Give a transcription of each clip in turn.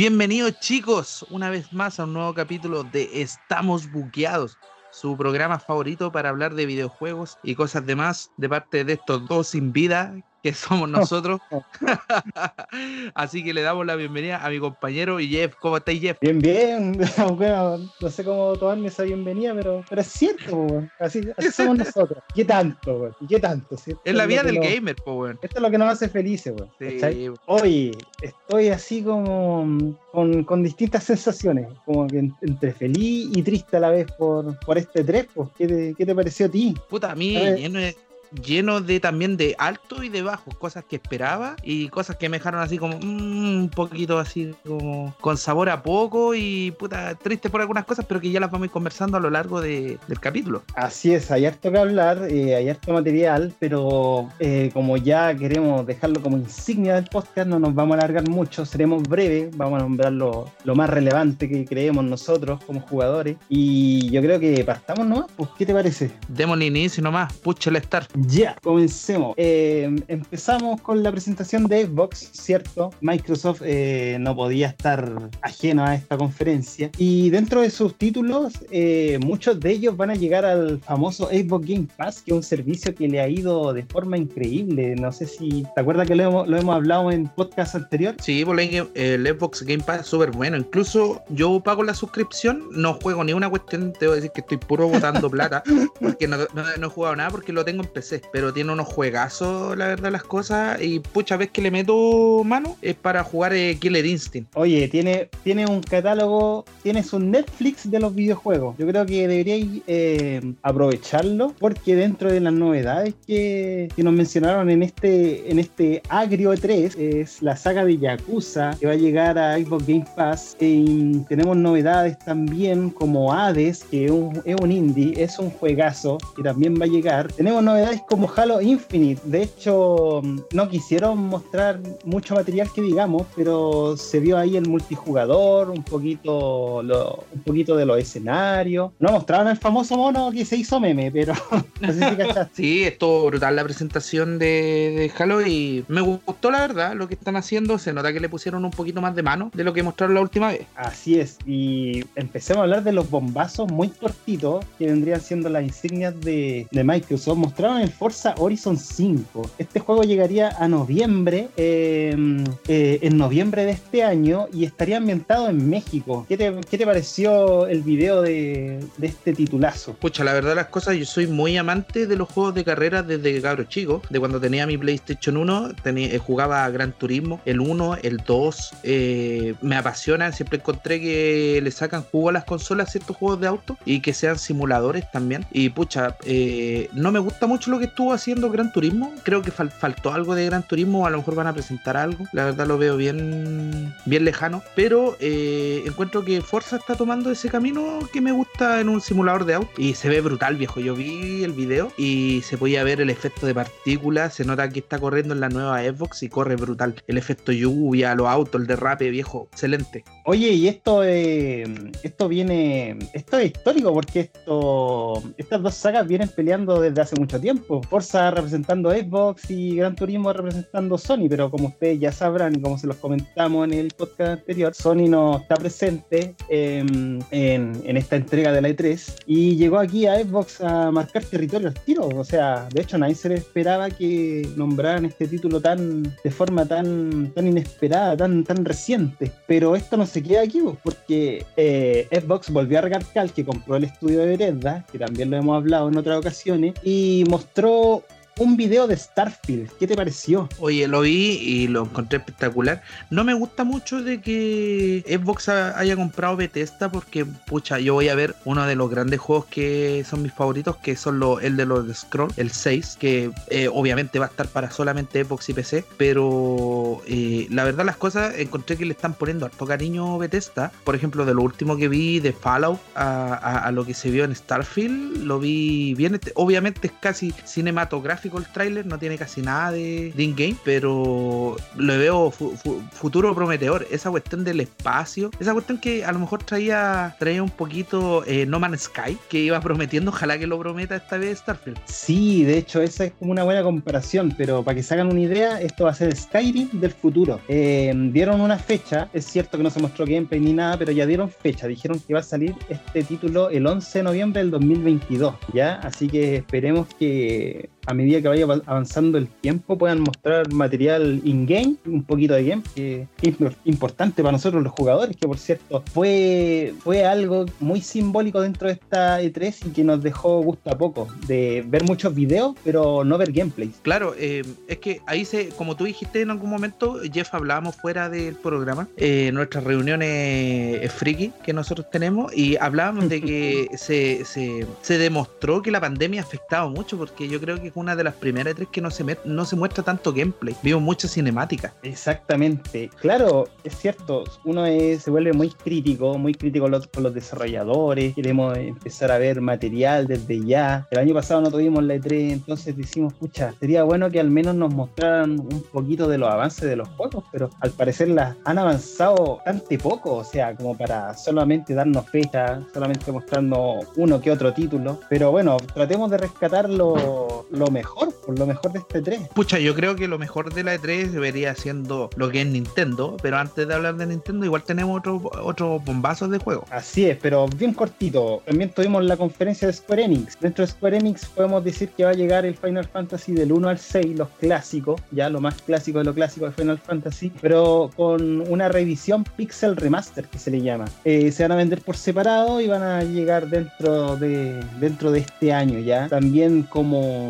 Bienvenidos chicos, una vez más a un nuevo capítulo de Estamos Buqueados, su programa favorito para hablar de videojuegos y cosas demás de parte de estos dos sin vida que somos nosotros. Así que le damos la bienvenida a mi compañero y Jeff. ¿Cómo estáis, Jeff? Bien, bien. no sé cómo tomarme esa bienvenida, pero, pero es cierto, Así, somos nosotros. ¿Qué tanto, ¿Y qué tanto? Es la vida del gamer, po, Esto es lo que nos hace felices, weón. Sí. Hoy estoy así como con, con, distintas sensaciones, como que entre feliz y triste a la vez por, por este 3, pues. ¿Qué te, ¿Qué te pareció a ti? Puta, a mí lleno de también de alto y de bajo, cosas que esperaba y cosas que me dejaron así como mm, un poquito así como con sabor a poco y puta triste por algunas cosas, pero que ya las vamos a ir conversando a lo largo de, del capítulo. Así es, hay harto que hablar, eh, hay harto material, pero eh, como ya queremos dejarlo como insignia del podcast, no nos vamos a alargar mucho, seremos breves, vamos a nombrar lo, lo más relevante que creemos nosotros como jugadores y yo creo que partamos ¿no? pues ¿qué te parece? Démosle inicio nomás, pucha el estar. Ya, comencemos. Eh, empezamos con la presentación de Xbox, ¿cierto? Microsoft eh, no podía estar ajeno a esta conferencia. Y dentro de sus títulos, eh, muchos de ellos van a llegar al famoso Xbox Game Pass, que es un servicio que le ha ido de forma increíble. No sé si te acuerdas que lo hemos, lo hemos hablado en podcast anterior. Sí, pues, el Xbox Game Pass es súper bueno. Incluso yo pago la suscripción, no juego ni una cuestión, te voy a decir que estoy puro botando plata, porque no, no he jugado nada porque lo tengo en Pero tiene unos juegazos, la verdad, las cosas. Y pucha vez que le meto mano es para jugar eh, Killer Instinct. Oye, tiene, tiene un catálogo, tienes un Netflix de los videojuegos. Yo creo que deberíais eh, aprovecharlo porque dentro de las novedades que, nos mencionaron en este, en este Agrio 3 es la saga de Yakuza que va a llegar a Xbox Game Pass. Tenemos novedades también como Hades, que es un indie, es un juegazo que también va a llegar. Tenemos novedades como Halo Infinite. De hecho, no quisieron mostrar mucho material que digamos, pero se vio ahí el multijugador, un poquito, lo, un poquito de los escenarios. No mostraron el famoso mono que se hizo meme, pero no sé si cachaste. Sí, estuvo brutal la presentación de, Halo y me gustó la verdad lo que están haciendo. Se nota que le pusieron un poquito más de mano de lo que mostraron la última vez. Así es, y empecemos a hablar de los bombazos muy cortitos que vendrían siendo las insignias de, de Microsoft. Mostraron el Forza Horizon 5. Este juego llegaría a noviembre, em, eh, en noviembre de este año, y estaría ambientado en México. ¿Qué te, pareció el video de, este titulazo? Pucha, la verdad las cosas, yo soy muy amante de los juegos de carrera desde cabro chico. De cuando tenía mi PlayStation 1, tenía, eh, jugaba Gran Turismo, el 1, el 2. Eh, me apasiona, siempre encontré que le sacan jugo a las consolas ciertos juegos de auto y que sean simuladores también. Y pucha, no me gusta mucho lo que estuvo haciendo Gran Turismo. Creo que faltó algo de Gran Turismo, a lo mejor van a presentar algo. La verdad lo veo bien, bien lejano. Pero eh, encuentro que Forza está tomando ese camino que me gusta en un simulador de auto. Y se ve brutal, viejo. Yo vi el video y se podía ver el efecto de partículas. Se nota que está corriendo en la nueva Xbox y corre brutal. El efecto lluvia, los autos, el derrape, viejo. Excelente. Oye, y esto, eh, esto viene, esto es histórico porque esto, estas dos sagas vienen peleando desde hace mucho tiempo. Forza representando Xbox y Gran Turismo representando Sony, pero como ustedes ya sabrán y como se los comentamos en el podcast anterior, Sony no está presente en, esta entrega de la E3 y llegó aquí a Xbox a marcar territorio al tiro. O sea, de hecho nadie se le esperaba que nombraran este título tan de forma tan, tan inesperada, tan, tan reciente. Pero esto no se queda aquí, pues, porque eh, Xbox volvió a recalcar que compró el estudio de Bethesda, que también lo hemos hablado en otras ocasiones, y mostró un video de Starfield. ¿Qué te pareció? Oye, lo vi y lo encontré espectacular. No me gusta mucho de que Xbox haya comprado Bethesda porque, pucha, yo voy a ver uno de los grandes juegos que son mis favoritos, que son el de los Scroll, el 6, que eh, obviamente va a estar para solamente Xbox y PC, pero eh, la verdad las cosas encontré que le están poniendo harto cariño Bethesda. Por ejemplo, de lo último que vi de Fallout a, a lo que se vio en Starfield, lo vi bien. Este, obviamente es casi cinematográfico gráfico el tráiler, no tiene casi nada de, in-game, pero lo veo futuro prometedor. Esa cuestión del espacio, esa cuestión que a lo mejor traía, traía un poquito eh, No Man's Sky, que iba prometiendo, ojalá que lo prometa esta vez Starfield. Sí, de hecho, esa es como una buena comparación, pero para que se hagan una idea, esto va a ser Skyrim del futuro. Eh, dieron una fecha, es cierto que no se mostró gameplay ni nada, pero ya dieron fecha, dijeron que va a salir este título el 11 de noviembre del 2022, ¿ya? Así que esperemos que a medida que vaya avanzando el tiempo puedan mostrar material in-game, un poquito de game, que es importante para nosotros los jugadores, que por cierto fue, fue algo muy simbólico dentro de esta E3 y que nos dejó gusto a poco, de ver muchos videos, pero no ver gameplays. Claro, eh, es que ahí se, como tú dijiste en algún momento, Jeff, hablábamos fuera del programa, eh, nuestras reuniones friki que nosotros tenemos, y hablábamos de que se, se, se demostró que la pandemia ha afectado mucho, porque yo creo que una de las primeras tres que no se, no se muestra tanto gameplay. Vimos mucha cinemática. Exactamente. Claro, es cierto. Uno se vuelve muy crítico, muy crítico con los, los, desarrolladores. Queremos empezar a ver material desde ya. El año pasado no tuvimos la E3, entonces decimos, pucha, sería bueno que al menos nos mostraran un poquito de los avances de los juegos, pero al parecer las han avanzado bastante poco. O sea, como para solamente darnos fecha, solamente mostrarnos uno que otro título. Pero bueno, tratemos de rescatar lo, lo mejor, por lo mejor de este 3. Pucha, yo creo que lo mejor de la E3 debería siendo lo que es Nintendo, pero antes de hablar de Nintendo, igual tenemos otros otro bombazos de juego. Así es, pero bien cortito. También tuvimos la conferencia de Square Enix. Dentro de Square Enix podemos decir que va a llegar el Final Fantasy del 1 al 6, los clásicos, ya lo más clásico de lo clásico de Final Fantasy, pero con una revisión Pixel Remaster que se le llama. Eh, se van a vender por separado y van a llegar dentro de, dentro de este año ya. También como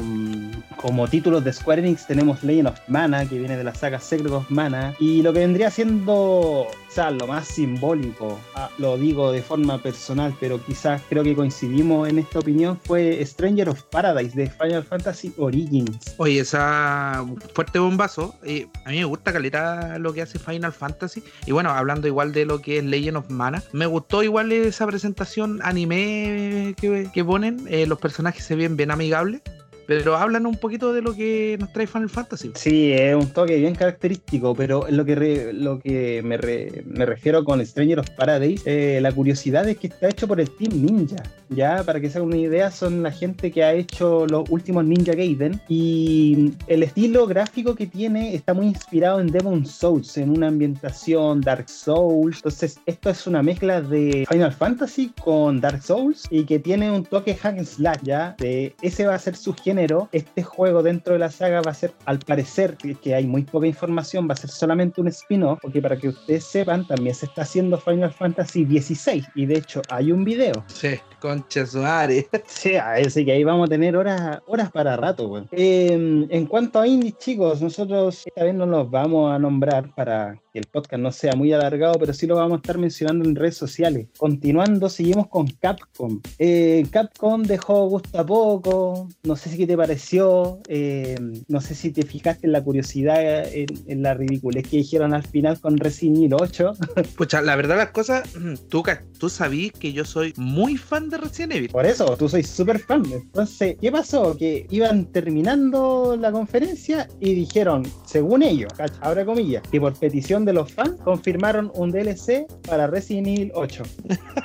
como títulos de Square Enix tenemos Legend of Mana, que viene de la saga Secret of Mana, y lo que vendría siendo, sea, lo más simbólico, ah, lo digo de forma personal, pero quizás creo que coincidimos en esta opinión, fue Stranger of Paradise de Final Fantasy Origins. Oye, esa fuerte bombazo, eh, a mí me gusta caleta lo que hace Final Fantasy, y bueno, hablando igual de lo que es Legend of Mana, me gustó igual esa presentación anime que, ponen, eh, los personajes se ven bien amigables. Pero hablan un poquito de lo que nos trae Final Fantasy. Sí, es un toque bien característico, pero lo que, lo que me, me, refiero con Stranger of Paradise, eh, la curiosidad es que está hecho por el Team Ninja. Ya, para que se hagan una idea, son la gente que ha hecho los últimos Ninja Gaiden y el estilo gráfico que tiene está muy inspirado en Demon Souls, en una ambientación Dark Souls. Entonces, esto es una mezcla de Final Fantasy con Dark Souls y que tiene un toque hack and slash, ¿ya? Ese va a ser su género este juego dentro de la saga va a ser, al parecer, que hay muy poca información, va a ser solamente un spin-off, porque para que ustedes sepan, también se está haciendo Final Fantasy XVI, y de hecho hay un video. Sí, concha suárez. Sí, así que ahí vamos a tener horas, horas para rato, em, en cuanto a indies, chicos, nosotros esta vez no los vamos a nombrar para que el podcast no sea muy alargado, pero sí lo vamos a estar mencionando en redes sociales. Continuando, seguimos con Capcom. Eh, Capcom dejó gusto a poco, no sé si qué te pareció, eh, no sé si te fijaste en la curiosidad, en, la ridiculez que dijeron al final con Resident Evil 8. Pucha, la verdad las cosas, tú, tú sabías que yo soy muy fan de Resident Evil. Por eso, tú soy súper fan. Entonces, ¿qué pasó? Que iban terminando la conferencia y dijeron, según ellos, ahora comillas, que por petición de los fans, confirmaron un DLC para Resident Evil 8.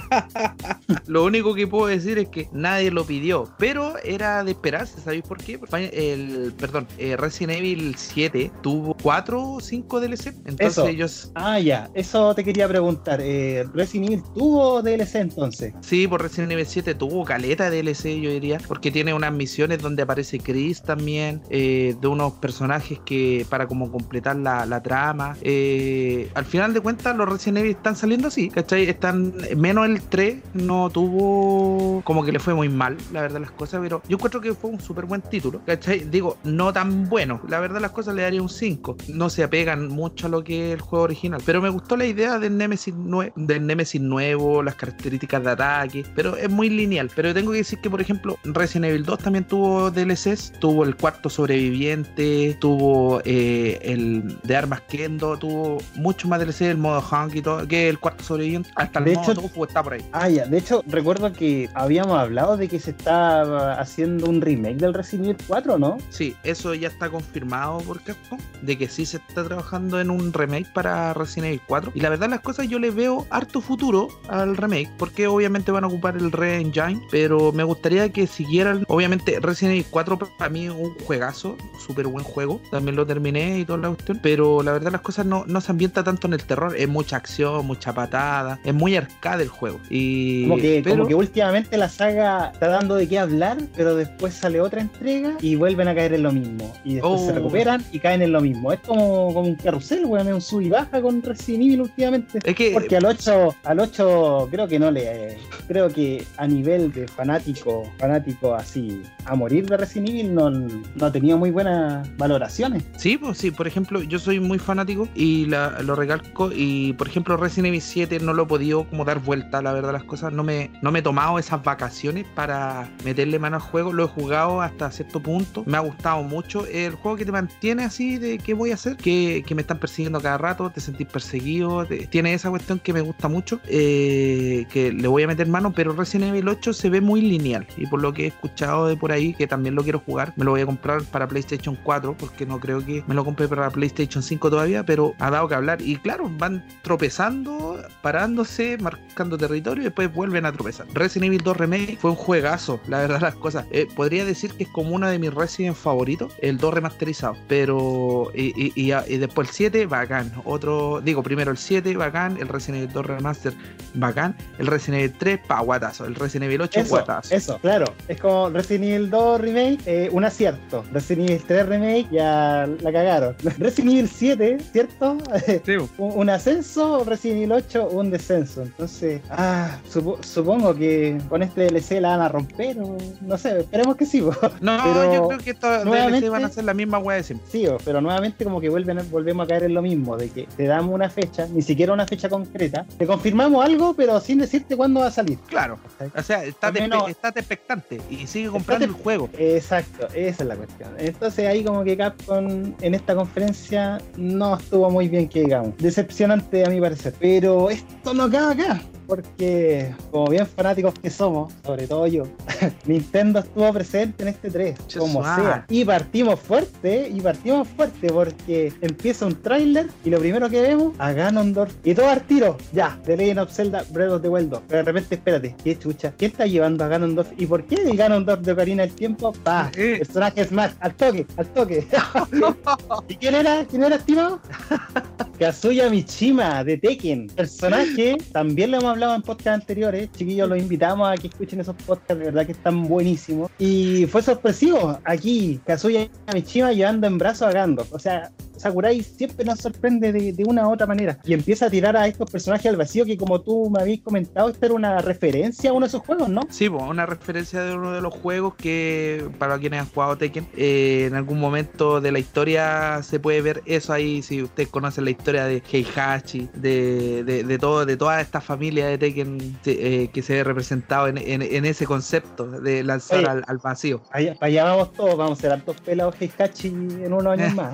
lo único que puedo decir es que nadie lo pidió, pero era de esperarse, ¿sabéis por qué? El, perdón, eh, Resident Evil 7 tuvo 4 o 5 DLC, entonces ellos... Ah, ya, eso te quería preguntar. Eh, ¿Resident Evil tuvo DLC entonces? Sí, por Resident Evil 7 tuvo caleta de DLC, yo diría, porque tiene unas misiones donde aparece Chris también, eh, de unos personajes que para como completar la, la trama. Eh, eh, al final de cuentas los Resident Evil están saliendo así, ¿cachai? Están, menos el 3 no tuvo, como que le fue muy mal, la verdad las cosas, pero yo encuentro que fue un súper buen título, ¿cachai? Digo, no tan bueno, la verdad las cosas le daría un 5, no se apegan mucho a lo que es el juego original, pero me gustó la idea del Nemesis, del Nemesis nuevo, las características de ataque, pero es muy lineal, pero tengo que decir que por ejemplo Resident Evil 2 también tuvo DLCs, tuvo el cuarto sobreviviente, tuvo eh, el de armas Kendo, tuvo pero mucho más DLC, el modo Hank y todo, que el cuarto sobreviviente, hasta el De modo hecho- Tofu está por ahí. Ah, ya. De hecho, recuerdo que habíamos hablado de que se estaba haciendo un remake del Resident Evil 4, ¿no? Sí, eso ya está confirmado por Capcom, de que sí se está trabajando en un remake para Resident Evil 4. Y la verdad las cosas yo le veo harto futuro al remake, porque obviamente van a ocupar el re-engine, pero me gustaría que siguieran, obviamente Resident Evil 4 para mí es un juegazo, súper buen juego, también lo terminé y toda la cuestión, pero la verdad las cosas no, no se ambienta tanto en el terror, es mucha acción, mucha patada, es muy arcade el juego. Y, Como que, pero- como que últimamente la saga está dando de qué hablar, pero después sale otra entrega y vuelven a caer en lo mismo. Y después se Oh. recuperan y caen en lo mismo. Es como, como un carrusel, weón, es un sub y baja con Resident Evil últimamente. es que Porque al 8, al 8 creo que no le. Creo que a nivel de fanático, fanático así, a morir de Resident Evil, no, no ha tenido muy buenas valoraciones. Sí, pues sí, por ejemplo, yo soy muy fanático y la- lo recalco y por ejemplo Resident Evil 7 no lo he podido como dar vuelta, la verdad las cosas, no me, no me he tomado esas vacaciones para meterle mano al juego, lo he jugado hasta cierto punto, me ha gustado mucho, el juego que te mantiene así de qué voy a hacer, que, que me están persiguiendo cada rato, te sentís perseguido, tiene esa cuestión que me gusta mucho, eh, que le voy a meter mano, pero Resident Evil 8 se ve muy lineal y por lo que he escuchado de por ahí, que también lo quiero jugar, me lo voy a comprar para PlayStation 4 porque no creo que me lo compre para PlayStation 5 todavía, pero ha dado que hablar y claro, van tropezando, parándose, marcando territorio y después vuelven a tropezar. Resident Evil 2 Remake fue un juegazo, la verdad las cosas. Eh, podría decir que es como uno de mis Resident favoritos, el 2 remasterizado, pero y, y- y- y después el 7, bacán. Otro, digo, primero el 7, bacán, el Resident Evil 2 Remaster, bacán, el Resident Evil 3, pa, guatazo, el Resident Evil 8, Eso, guatazo. eso, claro. Es como Resident Evil 2 Remake, eh, un acierto. Resident Evil 3 Remake, ya la cagaron. Resident Evil 7, ¿cierto? un, un ascenso, Resident Evil 8, un descenso. Entonces, ah, supo- supongo que con este DLC la van a romper, o no sé, esperemos que sí. po. No, Pero yo creo que estos DLC van a ser la misma wea de siempre. Sí, pero nuevamente como que vuelven, volvemos a caer en lo mismo, de que te damos una fecha, ni siquiera una fecha concreta, te confirmamos algo, pero sin decirte cuándo va a salir. Claro. O sea, Al menos- estate expectante y sigue comprando el juego. Exacto, esa es la cuestión. Entonces ahí como que Capcom en esta conferencia no estuvo muy bien que digamos. Decepcionante a mi parecer. Pero esto no acaba acá. Porque como bien fanáticos que somos, sobre todo yo, Nintendo estuvo presente en este 3, Che, como sea. Y partimos fuerte, y partimos fuerte porque empieza un tráiler y lo primero que vemos a Ganondorf y todo al tiro, ya, The Legend of Zelda Breath of the Wild 2. Pero de repente, espérate, qué chucha, ¿quién está llevando a Ganondorf? ¿Y por qué el Ganondorf de Ocarina del Tiempo? Pa, Eh. personaje Smash, al toque, al toque. ¿Y quién era? ¿Quién era, estimado? Kazuya Mishima de Tekken, personaje, también lo hemos hablado en podcast anteriores, chiquillos, los invitamos a que escuchen esos podcasts, de verdad que están buenísimos. Y fue sorpresivo, aquí, Kazuya Mishima llevando en brazos a Gandalf, o sea, Sakurai siempre nos sorprende de, de una u otra manera y empieza a tirar a estos personajes al vacío que como tú me habías comentado, esto era una referencia a uno de esos juegos, ¿no? Sí, pues, una referencia de uno de los juegos que, para quienes han jugado Tekken, eh, en algún momento de la historia se puede ver eso ahí. Si ustedes conocen la historia de Heihachi, de, de, de, todo, de toda esta familia de Tekken eh, que se ve representado en, en- en ese concepto de lanzar Oye. al, al vacío. Allá, para allá vamos todos, vamos a ser altos pelados Heihachi en unos años más.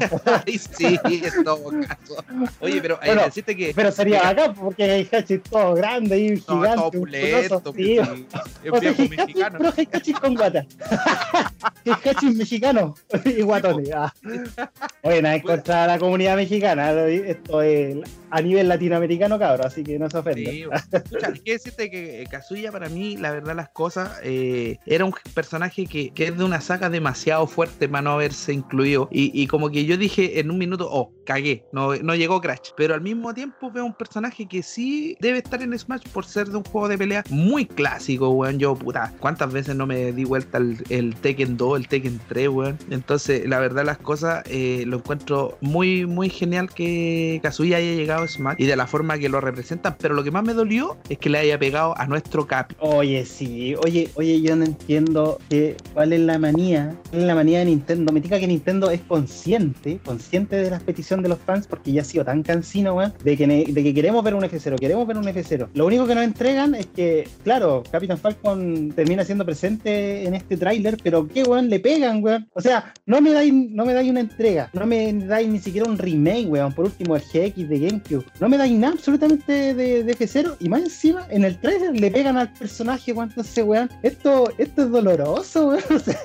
Sí, en todo caso. Oye, pero hay Bueno, que decirte que. Pero sería bacán porque Heihachi es todo grande y no, gigante. todo pulento, sí. pues, sí, es O sea, mexicano. pero Heihachi con guata. Heihachi es mexicano y guatones. Ah. Oye, nada en contra de la comunidad mexicana. Esto es a nivel latinoamericano, cabrón, así que no se ofenda. Sí, escucha, hay que decirte que eh, Kazuya para mí, la verdad las cosas, eh, era un personaje que, que es de una saga demasiado fuerte para no haberse incluido. Y, y como que yo dije en un minuto, oh, cagué, no, no llegó Crash. Pero al mismo tiempo veo un personaje que sí debe estar en Smash por ser de un juego de pelea muy clásico, weón. Yo, puta, ¿cuántas veces no me di vuelta el, el Tekken 2, el Tekken 3, weón? Entonces, la verdad las cosas, eh, lo encuentro muy, muy genial que Kazuya haya llegado Smash y de la forma que lo representan. Pero lo que más me dolió es que le haya pegado a nuestro Capi. Oye, sí, oye, oye, yo no entiendo que, cuál es la manía, cuál es la manía de Nintendo. Me diga que Nintendo es consciente, consciente de las peticiones de los fans porque ya ha sido tan cansino, weón, de que, de que queremos ver un F0, queremos ver un F0. Lo único que nos entregan es que, claro, Capitán Falcon termina siendo presente en este tráiler, pero qué weón le pegan, weón. O sea, no me dais, no me dais una entrega, no me dais ni siquiera un remake, weón, por último el GX de GameCube. No me dais nada absolutamente de, de F0 y más encima en el tráiler le pegan al personaje, weón. Entonces, weón, esto, esto es doloroso, weón. O sea,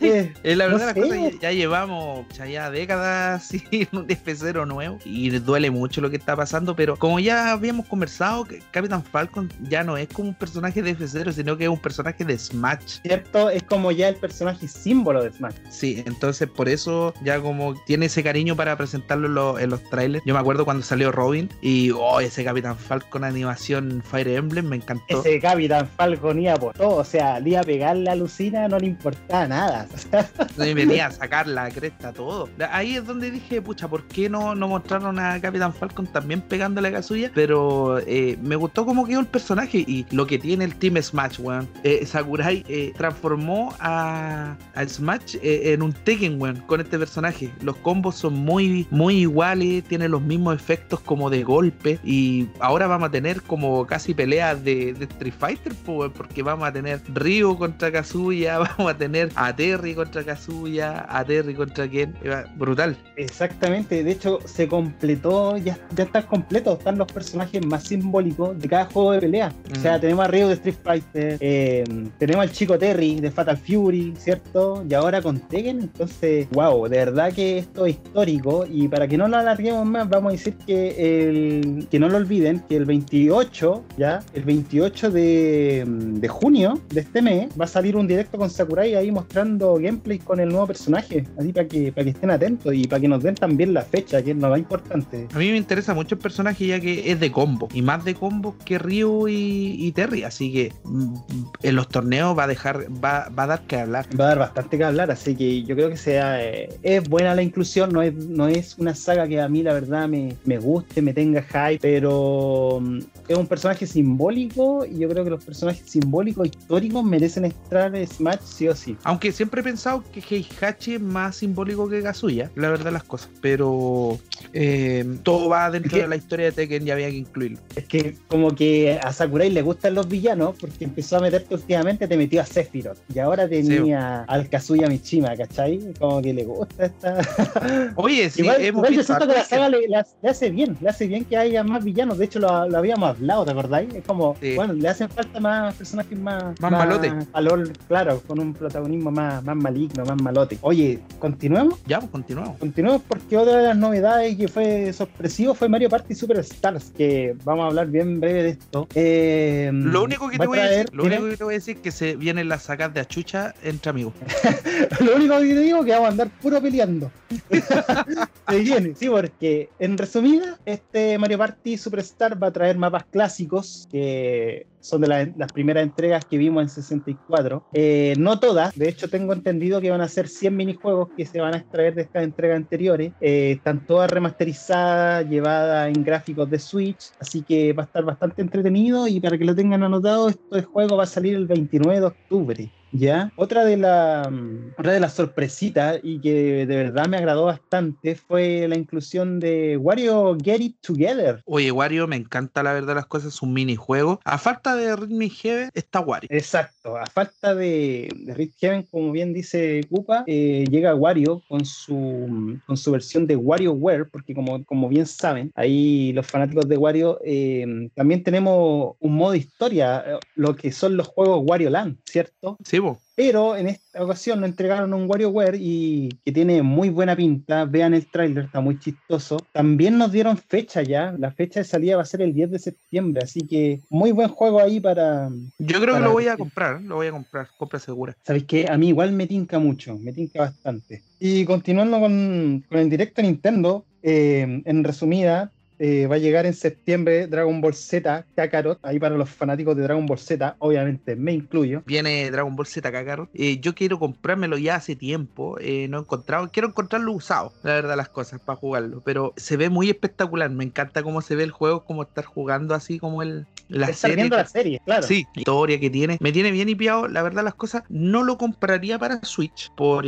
eh, la verdad, no las cosas ya, llevamos ya, décadas sin un F0 nuevo y duele mucho lo que está pasando, pero como ya habíamos conversado, Capitán Falcon ya no es como un personaje de F0, sino que es un personaje de Smash. Cierto, es como ya el personaje símbolo de Smash. Sí, entonces por eso ya como tiene ese cariño para presentarlo en los, trailers. Yo me acuerdo cuando salió Robin y oh, ese Capitán Falcon animación Fire Emblem me encantó. Ese Capitán Falcon iba por todo, o sea, le iba a pegar la Lucina, no le importaba nada. y venía a sacar la cresta, todo. Ahí es donde dije, pucha, ¿por qué no, no mostraron a Capitán Falcon también pegándole a Kazuya? Pero eh, me gustó cómo quedó el personaje y lo que tiene el Team Smash, weón. Eh, Sakurai eh, transformó a, Smash en un Tekken, weón, con este personaje. Los combos son muy, muy iguales, tienen los mismos efectos como de golpe y ahora vamos a tener como casi peleas de, Street Fighter, porque vamos a tener Ryu contra Kazuya, vamos a tener a Terry contra Kazuya, a Terry contra Ken, brutal. Exactamente, de hecho se completó, ya, ya está completo, están los personajes más simbólicos de cada juego de pelea. O sea, mm. tenemos a Ryu de Street Fighter, eh, tenemos al chico Terry de Fatal Fury, ¿cierto? Y ahora con Tekken, entonces, wow, de verdad que esto es histórico y para que no lo alarguemos más, vamos a decir que el, que no lo olviden, que el 28, ya, el 28 de, de junio de este mes va a salir un directo con Sakurai ahí mostrando gameplay con el nuevo personaje, así para que, para que estén atentos y para que nos den también la fecha, que es lo más importante. A mí me interesa mucho el personaje ya que es de combo, y más de combo que Ryu y, Terry, así que mm, en los torneos va a dejar, va, va, a dar que hablar. Va a dar bastante que hablar, así que yo creo que sea, eh, es buena la inclusión, no es, no es una saga que a mí la verdad me, me guste, me tenga hype, pero mm, es un personaje simbólico y yo creo que los personajes simbólicos históricos merecen entrar en Smash sí o sí. Aunque siempre he pensado que Heihachi es más simbólico que Kazuya, la verdad las cosas, pero eh, todo va dentro de la historia de Tekken y había que incluirlo. Es que como que a Sakurai le gustan los villanos porque empezó a meterte últimamente, te metió a Sephiroth y ahora tenía al Kazuya Mishima, ¿cachai? Como que le gusta esta... Oye, sí, igual, igual yo siento que la saga le, hace bien, le hace bien que haya más villanos, de hecho lo, habíamos hablado, ¿te acordáis? Es como, bueno, le hacen falta más personajes más... Más, malote. claro, con un protagonismo más, más maligno, más malote. Oye, ¿continuemos? Ya, pues continuamos. Continuemos porque otra de las novedades que fue sorpresivo fue Mario Party Superstars, que vamos a hablar bien breve de esto. Eh, lo único que te voy a decir, lo único que te voy a decir es que se vienen las sacas de achucha entre amigos. lo único que te digo es que vamos a andar puro peleando. se viene, sí, porque en este Mario Party Superstar va a traer mapas clásicos que son de las primeras entregas que vimos en 64. Eh, no todas, de hecho tengo entendido que van a ser 100 minijuegos que se van a extraer de estas entregas anteriores. Eh, están todas remasterizadas, llevadas en gráficos de Switch, así que va a estar bastante entretenido y para que lo tengan anotado, este juego va a salir el 29 de octubre. ¿Ya? Otra de, la, mm, otra de las sorpresitas y que de verdad me agradó bastante fue la inclusión de Wario Get It Together. Oye, Wario, me encanta la verdad las cosas, es un minijuego. A falta de Rhythm Heaven está Wario. Exacto, a falta de, de Rhythm Heaven, como bien dice Koopa, eh, llega Wario con su, con su versión de WarioWare, porque como, como bien saben, ahí los fanáticos de Wario eh, también tenemos un modo historia, eh, lo que son los juegos Wario Land, ¿cierto? Sí, pero en esta ocasión nos entregaron un WarioWare y que tiene muy buena pinta. Vean el tráiler, está muy chistoso. También nos dieron fecha ya. La fecha de salida va a ser el 10 de septiembre, así que muy buen juego ahí para. Yo creo que lo voy a comprar, lo voy a comprar, compra segura. ¿Sabéis qué? A mí igual me tinca mucho, me tinca bastante. Y continuando con, con el directo Nintendo, eh, en resumida, eh, va a llegar en septiembre Dragon Ball Z Kakarot, ahí para los fanáticos de Dragon Ball Z, obviamente me incluyo. Viene Dragon Ball Z Kakarot. Eh, yo quiero comprármelo ya hace tiempo, eh, no he encontrado, quiero encontrarlo usado, la verdad las cosas, para jugarlo, pero se ve muy espectacular, me encanta cómo se ve el juego, como estar jugando así como el la Estar serie, viendo la serie, claro. Sí, la historia que tiene, me tiene bien hipiado, la verdad las cosas, no lo compraría para Switch por,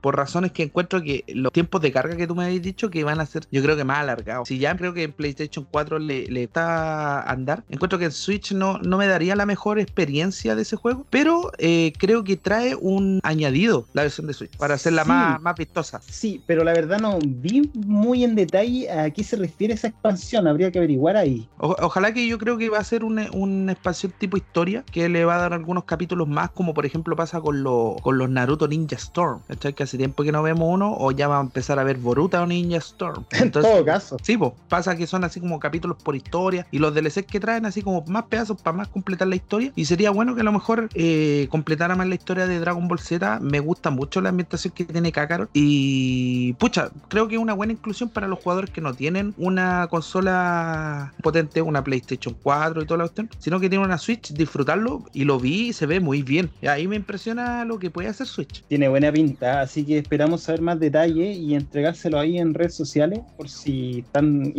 por razones que encuentro que los tiempos de carga que tú me habéis dicho que van a ser, yo creo que más alargados. Si ya creo que en PlayStation 4 le, le está a andar, encuentro que en Switch no, no me daría la mejor experiencia de ese juego, pero eh, creo que trae un añadido la versión de Switch para hacerla Sí. más, más vistosa. Sí, pero la verdad no vi muy en detalle a qué se refiere esa expansión. Habría que averiguar ahí. O- ojalá que yo creo que va a ser una, una expansión tipo historia que le va a dar algunos capítulos más, como por ejemplo pasa con, los con los Naruto Ninja Storm. ¿cachai? Que hace tiempo que no vemos uno, o ya va a empezar a ver Boruto o Ninja Storm. En todo caso. Sí, pues, que son así como capítulos por historia y los DLCs que traen así como más pedazos para más completar la historia. Y sería bueno que a lo mejor eh, completara más la historia de Dragon Ball Z. Me gusta mucho la ambientación que tiene Kakarot. Y pucha, creo que es una buena inclusión para los jugadores que no tienen una consola potente, una PlayStation 4 y toda la cuestión, sino que tienen una Switch, disfrutarlo. Y lo vi y se ve muy bien. Y ahí me impresiona lo que puede hacer Switch. Tiene buena pinta, así que esperamos saber más detalle y entregárselo ahí en redes sociales por si están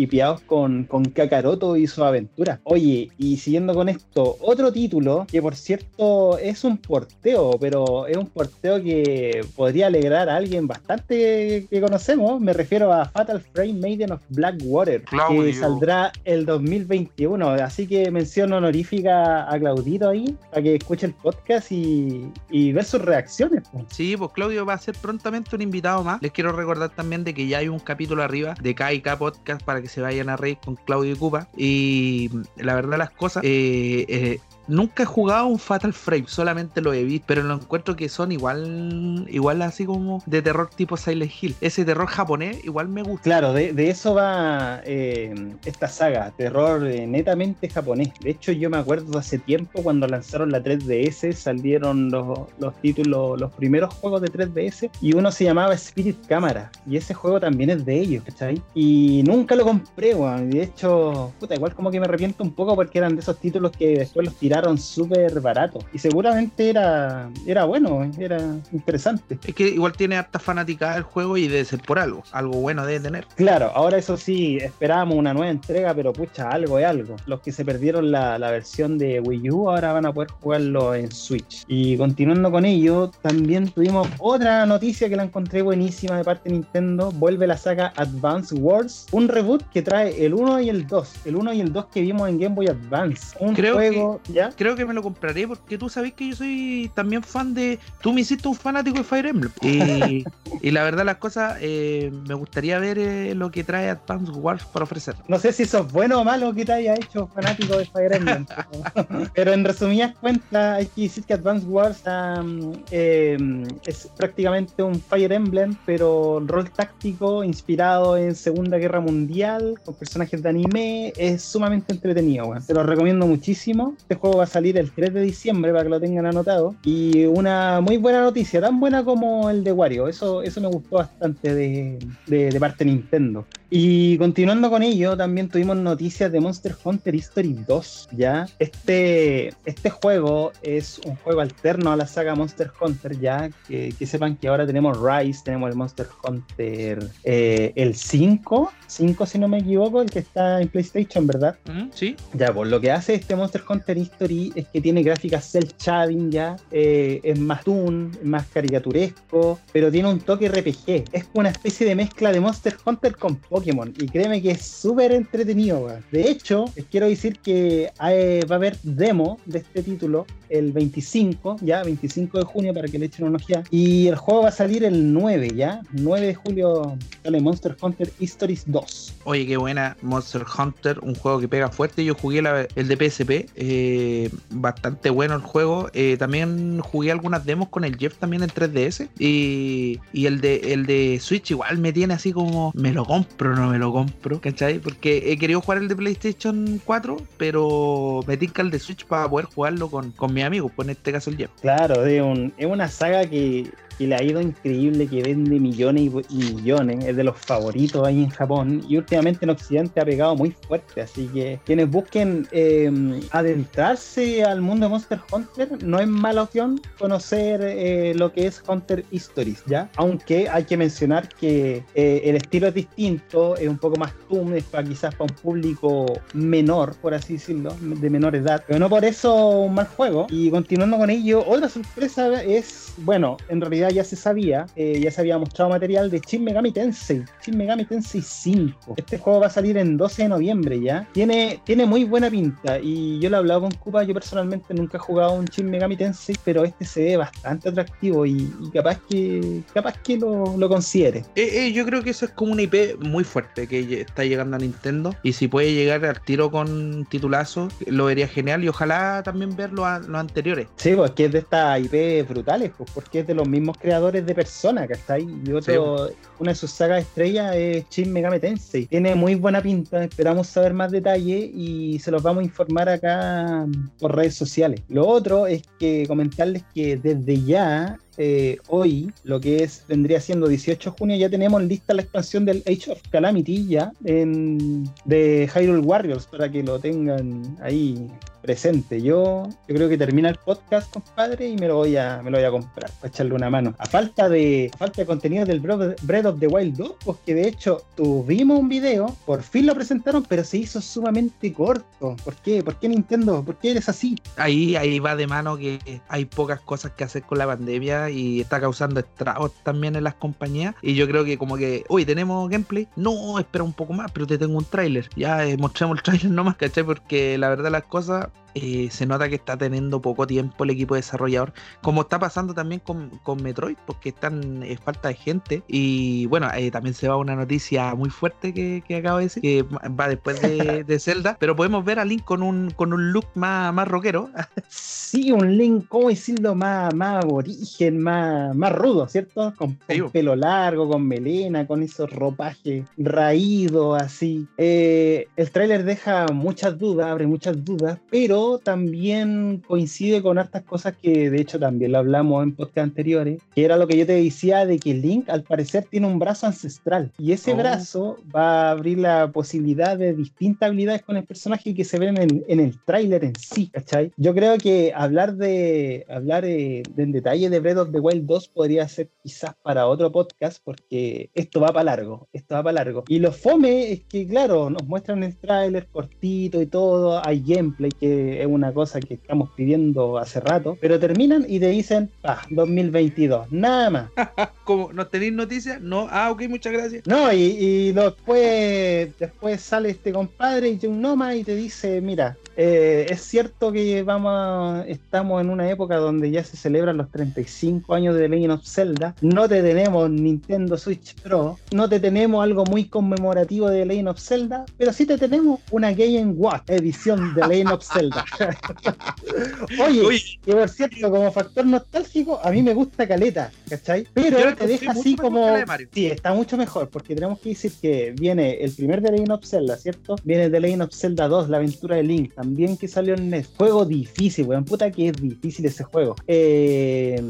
con, con Kakaroto y su aventura. Oye, y siguiendo con esto, otro título que por cierto es un porteo, pero es un porteo que podría alegrar a alguien bastante que conocemos. Me refiero a Fatal Frame Maiden of Blackwater, que Claudio. saldrá el 2021. Así que mención honorífica a Claudito ahí para que escuche el podcast y, y ver sus reacciones. Sí, pues Claudio va a ser prontamente un invitado más. Les quiero recordar también de que ya hay un capítulo arriba de KK Podcast para que se vayan a reír con Claudio y Cupa. Y la verdad las cosas, eh, eh, nunca he jugado un Fatal Frame, solamente lo he visto, pero lo encuentro que son igual, igual así como de terror tipo Silent Hill. Ese terror japonés igual me gusta. Claro, de, de eso va eh, esta saga, terror eh, netamente japonés. De hecho, yo me acuerdo hace tiempo cuando lanzaron la 3DS, salieron los, los títulos, los primeros juegos de 3DS, y uno se llamaba Spirit Camera, y ese juego también es de ellos, ¿cachai? Y nunca lo compré, weón. De hecho, puta, igual como que me arrepiento un poco porque eran de esos títulos que después los tiraron súper baratos. Y seguramente era, era bueno, era interesante. Es que igual tiene harta fanática del juego y debe ser por algo. Algo bueno debe tener. Claro, ahora eso sí, esperábamos una nueva entrega, pero pucha, algo es algo. Los que se perdieron la, la versión de Wii U ahora van a poder jugarlo en Switch. Y continuando con ello, también tuvimos otra noticia que la encontré buenísima de parte de Nintendo. Vuelve la saga Advance Wars, un reboot que trae el 1 y el 2. El 1 y el 2 que vimos en Game Boy Advance. Un Creo juego, ¿ya? Creo que me lo compraré porque tú sabes que yo soy también fan de. Tú me hiciste un fanático de Fire Emblem. Y, y la verdad, las cosas, eh, me gustaría ver eh, lo que trae Advance Wars para ofrecer. No sé si eso es bueno o malo que te haya hecho fanático de Fire Emblem. pero, pero en resumidas cuentas, hay que decir que Advance Wars um, eh, es prácticamente un Fire Emblem, pero rol táctico inspirado en Segunda Guerra Mundial, con personajes de anime. Es sumamente entretenido, weón. Te lo recomiendo muchísimo. Este juego va a salir el 3 de diciembre para que lo tengan anotado. Y una muy buena noticia, tan buena como el de Wario. Eso, eso me gustó bastante de, de, parte de Nintendo. Y continuando con ello, también tuvimos noticias de Monster Hunter History 2, ¿ya? Este, este juego es un juego alterno a la saga Monster Hunter, ¿ya? Que, que sepan que ahora tenemos Rise, tenemos el Monster Hunter, eh, el 5, 5 si no me equivoco, el que está en PlayStation, ¿verdad? ¿Sí? Ya, pues lo que hace este Monster Hunter History es que tiene gráficas cel shading ya, eh, es más toon, es más caricaturesco, pero tiene un toque RPG. Es una especie de mezcla de Monster Hunter con Pokémon y créeme que es súper entretenido. De hecho, les quiero decir que hay- va a haber demo de este título el 25, ya, 25 de junio para que le echen una ojeada. Y el juego va a salir el 9, ya, 9 de julio sale Monster Hunter Histories 2. Oye, qué buena Monster Hunter, un juego que pega fuerte. Yo jugué la- el de PSP, eh, bastante bueno el juego. Eh, también jugué algunas demos con el Jeff también en 3DS. Y, y el, de, el de Switch igual me tiene así como, me lo compro o no me lo compro, ¿cachai? Porque he querido jugar el de PlayStation 4, pero me tinca el de Switch para poder jugarlo con, con mis amigos, pues en este caso el Jeff. Claro, es una saga que, que le ha ido increíble, que vende millones y millones, es de los favoritos ahí en Japón y últimamente en Occidente ha pegado muy fuerte, así que quienes busquen em, adentrarse al mundo de Monster Hunter, no es mala opción conocer eh, lo que es Hunter Histories, ¿ya? Aunque hay que mencionar que eh, el estilo es distinto, es un poco más toom, es para quizás para un público menor, por así decirlo, de menor edad, pero no por eso un mal juego. Y continuando con ello, otra sorpresa es, bueno, en realidad ya se sabía, eh, ya se había mostrado material de Shin Megami Tensei, Shin Megami Tensei 5. Este juego va a salir en 12 de noviembre ya. Tiene, tiene muy buena pinta y yo lo he hablado con Kupa, yo personalmente nunca he jugado un Shin Megami Tensei, pero este se ve bastante atractivo y, capaz que capaz que lo, lo considere. Eh, eh, yo creo que eso es como una IP muy fuerte que está llegando a Nintendo y si puede llegar al tiro con titulazo, lo vería genial y ojalá también ver los, anteriores. Sí, pues que es de estas IP brutales, pues porque es de los mismos creadores de Persona, que está ahí. Y otro, una de sus sagas estrellas es Shin Megami Tensei. Tiene muy buena pinta, esperamos saber más detalles y se los vamos a informar acá por redes sociales. Lo otro es que comentarles que desde ya eh, hoy, lo que es vendría siendo 18 de junio, ya tenemos lista la expansión del Age of Calamity ya en, de Hyrule Warriors para que lo tengan ahí presente. Yo, yo creo que termina el podcast, compadre, y me lo voy a, me lo voy a comprar para echarle una mano. A falta de, falta de contenido del Breath of the Wild 2, porque de hecho tuvimos un video, por fin lo presentaron, pero se hizo sumamente corto. ¿Por qué? ¿Por qué Nintendo? ¿Por qué eres así? Ahí, ahí va de mano que hay pocas cosas que hacer con la pandemia y está causando estragos también en las compañías. Y yo creo que como que, uy, tenemos gameplay. No, espera un poco más, pero te tengo un tráiler. Ya eh, mostremos el tráiler nomás, ¿cachai? Porque la verdad las cosas eh, se nota que está teniendo poco tiempo el equipo desarrollador, como está pasando también con, con Metroid, porque están es falta de gente. Y bueno, eh, también se va una noticia muy fuerte que, que, acabo de decir, que va después de, de, Zelda, pero podemos ver a Link con un, con un look más, más rockero. sí, un Link, ¿cómo decirlo? Más, más aborigen, más, más rudo, ¿cierto? Con, pelo largo, con melena, con esos ropajes raídos, así. Eh, el tráiler deja muchas dudas, abre muchas dudas, pero también coincide con hartas cosas que de hecho también lo hablamos en podcast anteriores, que era lo que yo te decía de que Link al parecer tiene un brazo ancestral y ese oh. brazo va a abrir la posibilidad de distintas habilidades con el personaje que se ven en, el tráiler en sí, ¿cachai? Yo creo que hablar de hablar eh, en detalle de Breath of the Wild 2 podría ser quizás para otro podcast porque esto va para largo, esto va para largo. Y lo fome es que claro, nos muestran el tráiler cortito y todo, hay gameplay que es una cosa que estamos pidiendo hace rato, pero terminan y te dicen, ah, 2022, nada más. Como no tenéis noticias, no, ah, ok, muchas gracias. No, y, después, después sale este compadre y un Noma y te dice, mira, eh, es cierto que vamos estamos en una época donde ya se celebran los 35 años de Legend of Zelda. No te tenemos Nintendo Switch Pro, no te tenemos algo muy conmemorativo de Legend of Zelda, pero sí te tenemos una Game Watch edición de Legend of Zelda. Oye, que por cierto, como factor nostálgico, a mí me gusta Caleta, ¿cachai? Pero te deja así como. Sí, está mucho mejor, porque tenemos que decir que viene el primer de Legend of Zelda, ¿cierto? Viene de Legend of Zelda 2, la aventura de Link también que salió en NES. Juego difícil, weón. Puta que es difícil ese juego. Eh,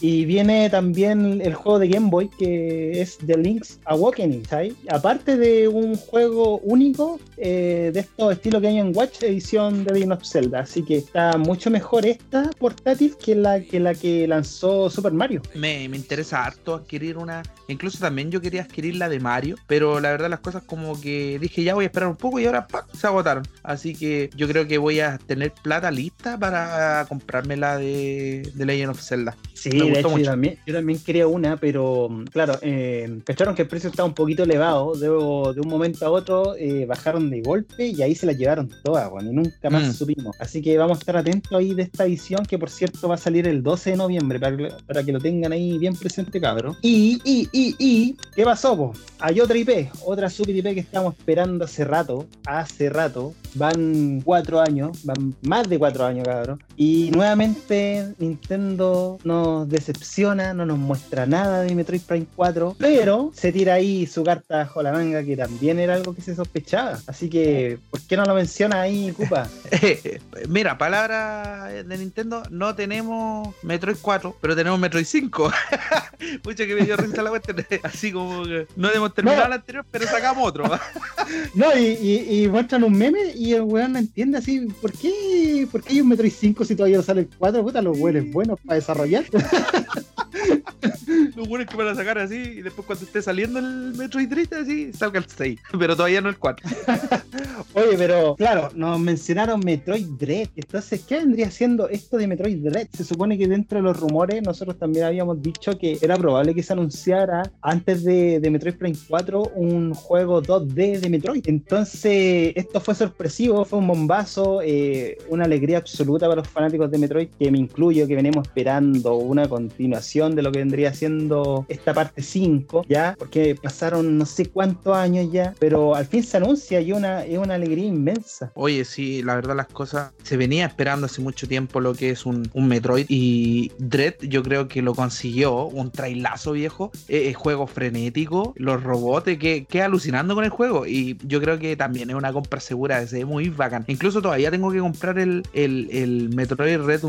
y viene también el juego de Game Boy que es The Link's Awakening, ¿sabes? Aparte de un juego único eh, de estos estilo Game Watch, edición de Legend of Zelda. Así que está mucho mejor esta portátil que la que, la que lanzó Super Mario. Me, me interesa harto adquirir una. Incluso también yo quería adquirir la de Mario, pero la verdad las cosas como que dije ya voy a esperar un poco y ahora se agotaron. Así que yo creo que voy a tener plata lista para comprarme la de, de Legend of Zelda. Sí, de hecho, yo también, yo también, quería una, pero claro, eh, pensaron que el precio estaba un poquito elevado. De, de un momento a otro eh, bajaron de golpe y ahí se la llevaron todas, y nunca más mm. supimos. Así que vamos a estar atentos ahí de esta edición que, por cierto, va a salir el 12 de noviembre para, que lo tengan ahí bien presente, cabrón. Y, y, y, y, ¿qué pasó? Po? Hay otra IP, otra super IP que estamos esperando hace rato, hace rato, van cuatro años, van más de cuatro años, cabrón. Y nuevamente Nintendo nos decepciona, no nos muestra nada de Metroid Prime 4, pero se tira ahí su carta bajo la manga, que también era algo que se sospechaba. Así que, ¿por qué no lo menciona ahí, Cupa? Mira, palabra de Nintendo, no tenemos Metroid 4, pero tenemos Metroid 5. Mucho que me dio risa la cuestión. Así como que no hemos terminado el anterior, pero sacamos otro. no, y, y, muestran un meme y el weón no entiende así, ¿por qué, ¿por qué hay un Metroid 5 si todavía no sale el 4? Puta, los weones buenos para desarrollar. Lo bueno es que van a sacar así y después cuando esté saliendo el Metroid Dread así, salga el 6, pero todavía no el 4. Oye, pero claro, nos mencionaron Metroid Dread. Entonces, ¿qué vendría siendo esto de Metroid Dread? Se supone que dentro de los rumores nosotros también habíamos dicho que era probable que se anunciara antes de, Metroid Prime 4 un juego 2D de Metroid. Entonces, esto fue sorpresivo, fue un bombazo, eh, una alegría absoluta para los fanáticos de Metroid, que me incluyo, que venimos esperando una continuación de lo que vendría siendo esta parte 5, ¿ya? Porque pasaron no sé cuántos años ya, pero al fin se anuncia y una, es una alegría inmensa. Oye, sí, la verdad las cosas, se venía esperando hace mucho tiempo lo que es un, Metroid y Dread yo creo que lo consiguió, un trailazo viejo, eh, juego frenético, los robots, que, que alucinando con el juego y yo creo que también es una compra segura, es muy bacán. Incluso todavía tengo que comprar el, el, Metroid Red,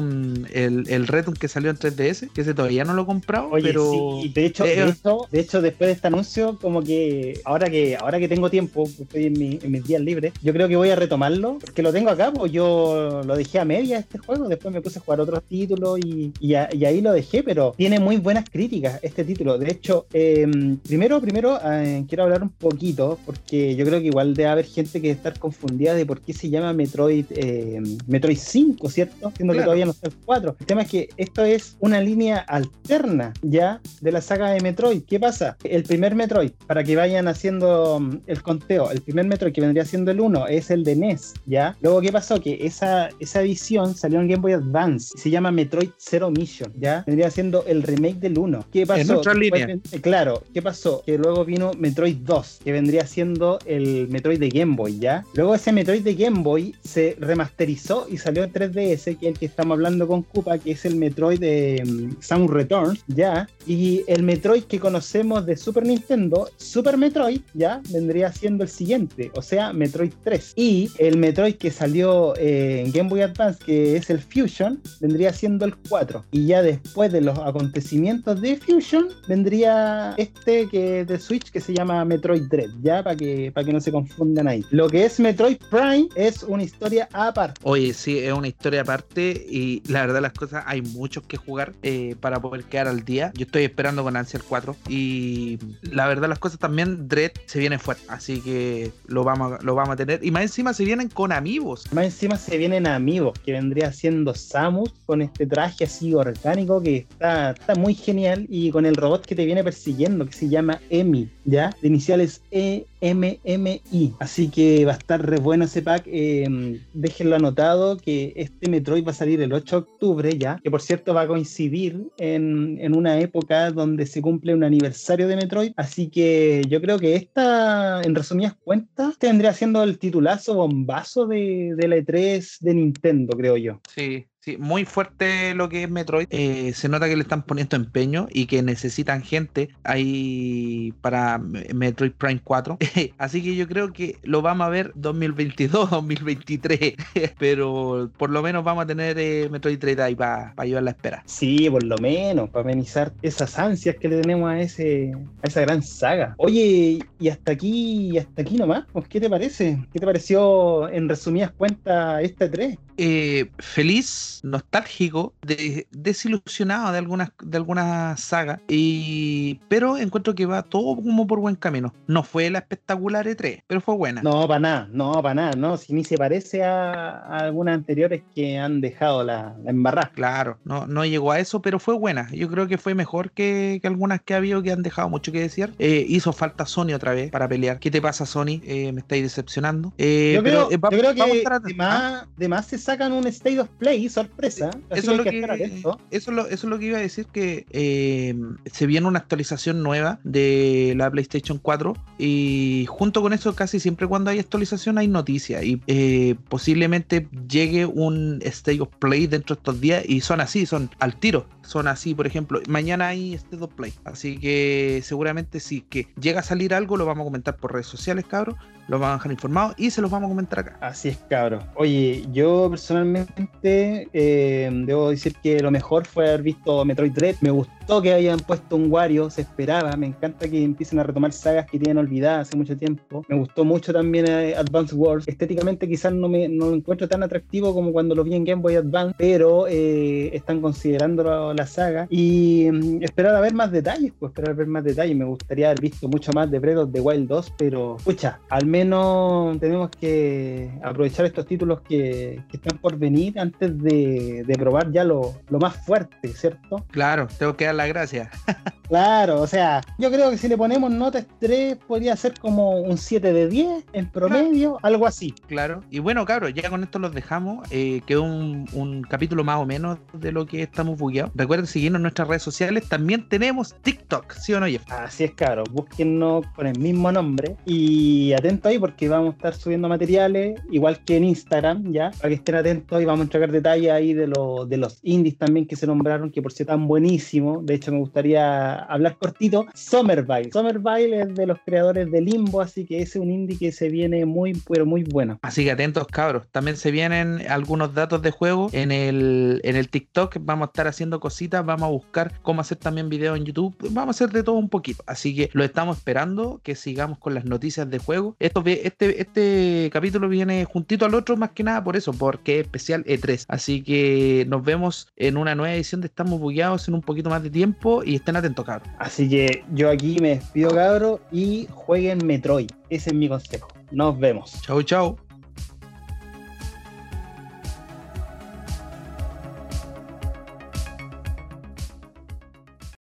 el, el Red que salió en 3DS, que ese todavía no lo he comprado, pero... Sí, de hecho, de, hecho, de hecho, después de este anuncio, como que ahora que ahora que tengo tiempo, estoy en, en mis días libres, yo creo que voy a retomarlo, porque lo tengo acá, pues yo lo dejé a media este juego, después me puse a jugar otros títulos y, y, ahí lo dejé, pero tiene muy buenas críticas este título. De hecho, em, primero, primero eh, quiero hablar un poquito, porque yo creo que igual debe haber gente que estar confundida de por qué se llama Metroid, em, Metroid 5, ¿cierto? Siendo que todavía no está el 4. El tema es que esto es una línea alterna ya de la saga de Metroid. ¿Qué pasa? El primer Metroid, para que vayan haciendo mm, el conteo, el primer Metroid que vendría siendo el 1 es el de NES, ¿ya? Luego, ¿qué pasó? Que esa, esa edición salió en Game Boy Advance se llama Metroid Zero Mission, ¿ya? Vendría siendo el remake del 1. ¿Qué pasó? En otra línea. Eh, claro, ¿qué pasó? Que luego vino Metroid 2, que vendría siendo el Metroid de Game Boy, ¿ya? Luego ese Metroid de Game Boy se remasterizó y salió en 3DS, que es el que estamos hablando con Koopa, que es el Metroid de um, Samus Returns, ¿ya? Y el Metroid que conocemos de Super Nintendo, Super Metroid, ¿ya? Vendría siendo el siguiente, o sea, Metroid 3. Y el Metroid que salió eh, en Game Boy Advance, que es el Fusion, vendría siendo el 4. Y ya después de los acontecimientos de Fusion, vendría este que de Switch que se llama Metroid Dread, ¿ya? Para que, para que no se confundan ahí. Lo que es Metroid Prime es una historia aparte. Oye, sí, es una historia aparte y la verdad las cosas, hay muchos que jugar eh, para poder quedar al día. Yo estoy esperando con ansia el 4 y la verdad las cosas también, Dread se viene fuerte, así que lo vamos, lo vamos a tener. Y más encima se vienen con amigos. Más encima se vienen amigos, que vendría siendo Samus con este traje así orgánico que está, está muy genial y con el robot que te viene persiguiendo, que se llama Emi, ¿ya? De iniciales E MMI. Así que va a estar re bueno ese pack. Eh, déjenlo anotado que este Metroid va a salir el 8 de octubre ya, que por cierto va a coincidir en, en, una época donde se cumple un aniversario de Metroid. Así que yo creo que esta, en resumidas cuentas, tendría siendo el titulazo bombazo de, de la E3 de Nintendo, creo yo. Sí, Sí, muy fuerte lo que es Metroid. Eh, se nota que le están poniendo empeño y que necesitan gente ahí para Metroid Prime 4. Así que yo creo que lo vamos a ver 2022, 2023. Pero por lo menos vamos a tener eh, Metroid 3 ahí para llevar la espera. Sí, por lo menos, para amenizar esas ansias que le tenemos a, ese, a esa gran saga. Oye, y hasta aquí, hasta aquí nomás. Pues, ¿Qué te parece? ¿Qué te pareció en resumidas cuentas este 3? Eh, feliz, nostálgico, desilusionado de algunas, de algunas sagas, y, pero encuentro que va todo como por buen camino. No fue la espectacular E3, pero fue buena. No, para nada, no, para nada, no, si ni se parece a, algunas anteriores que han dejado la, la, embarrada. Claro, no, no llegó a eso, pero fue buena. Yo creo que fue mejor que, algunas que ha habido que han dejado mucho que decir. Eh, hizo falta Sony otra vez para pelear. ¿Qué te pasa, Sony? Eh, me estáis decepcionando. yo, creo, que de más, de más sacan un State of Play sorpresa. Eso, es lo que, eso, eso, es lo que iba a decir que eh, se viene una actualización nueva de la PlayStation 4 y junto con eso casi siempre cuando hay actualización hay noticias y eh, posiblemente llegue un State of Play dentro de estos días y son así, son al tiro, son así, por ejemplo, mañana hay State of Play, así que seguramente si que llega a salir algo lo vamos a comentar por redes sociales, cabros, lo vamos a dejar informado y se los vamos a comentar acá. Así es, cabros. Oye, yo personalmente eh, debo decir que lo mejor fue haber visto Metroid Dread, me gustó que hayan puesto un Wario, se esperaba. Me encanta que empiecen a retomar sagas que tienen olvidadas hace mucho tiempo. Me gustó mucho también eh, Advance Wars. Estéticamente quizás no, me, lo encuentro tan atractivo como cuando lo vi en Game Boy Advance, pero eh, están considerando la, saga. Y mm, esperar a ver más detalles, pues esperar a ver más detalles. Me gustaría haber visto mucho más de Breath of the Wild 2, pero escucha, al menos tenemos que aprovechar estos títulos que, están por venir antes de, probar ya lo, lo más fuerte, ¿cierto? Claro, tengo que dar la gracia. Claro, o sea, yo creo que si le ponemos nota 3 podría ser como un 7 de 10 en promedio, algo así. Claro, y bueno, cabros, ya con esto los dejamos. Eh, quedó un, capítulo más o menos de lo que estamos bugueados. Recuerden seguirnos en nuestras redes sociales. También tenemos TikTok, ¿sí o no, Jeff? Así es, cabros. Búsquennos con el mismo nombre y atento ahí porque vamos a estar subiendo materiales, igual que en Instagram, ya, para que estén atentos y vamos a entregar detalles ahí de, de los indies también que se nombraron, que por cierto tan buenísimo. De hecho, me gustaría hablar cortito, Somerville. Somerville es de los creadores de Limbo, así que ese es un indie que se viene muy, pero muy bueno. Así que atentos, cabros. También se vienen algunos datos de juego en el, en el TikTok. Vamos a estar haciendo cositas, vamos a buscar cómo hacer también videos en YouTube. Vamos a hacer de todo un poquito. Así que lo estamos esperando, que sigamos con las noticias de juego. Esto, este, este capítulo viene juntito al otro, más que nada por eso, porque es especial E3. Así que nos vemos en una nueva edición de Estamos Bugueados en un poquito más de tiempo y estén atentos, Así que yo aquí me despido, cabro, y jueguen Metroid. Ese es mi consejo. Nos vemos. Chau, chau.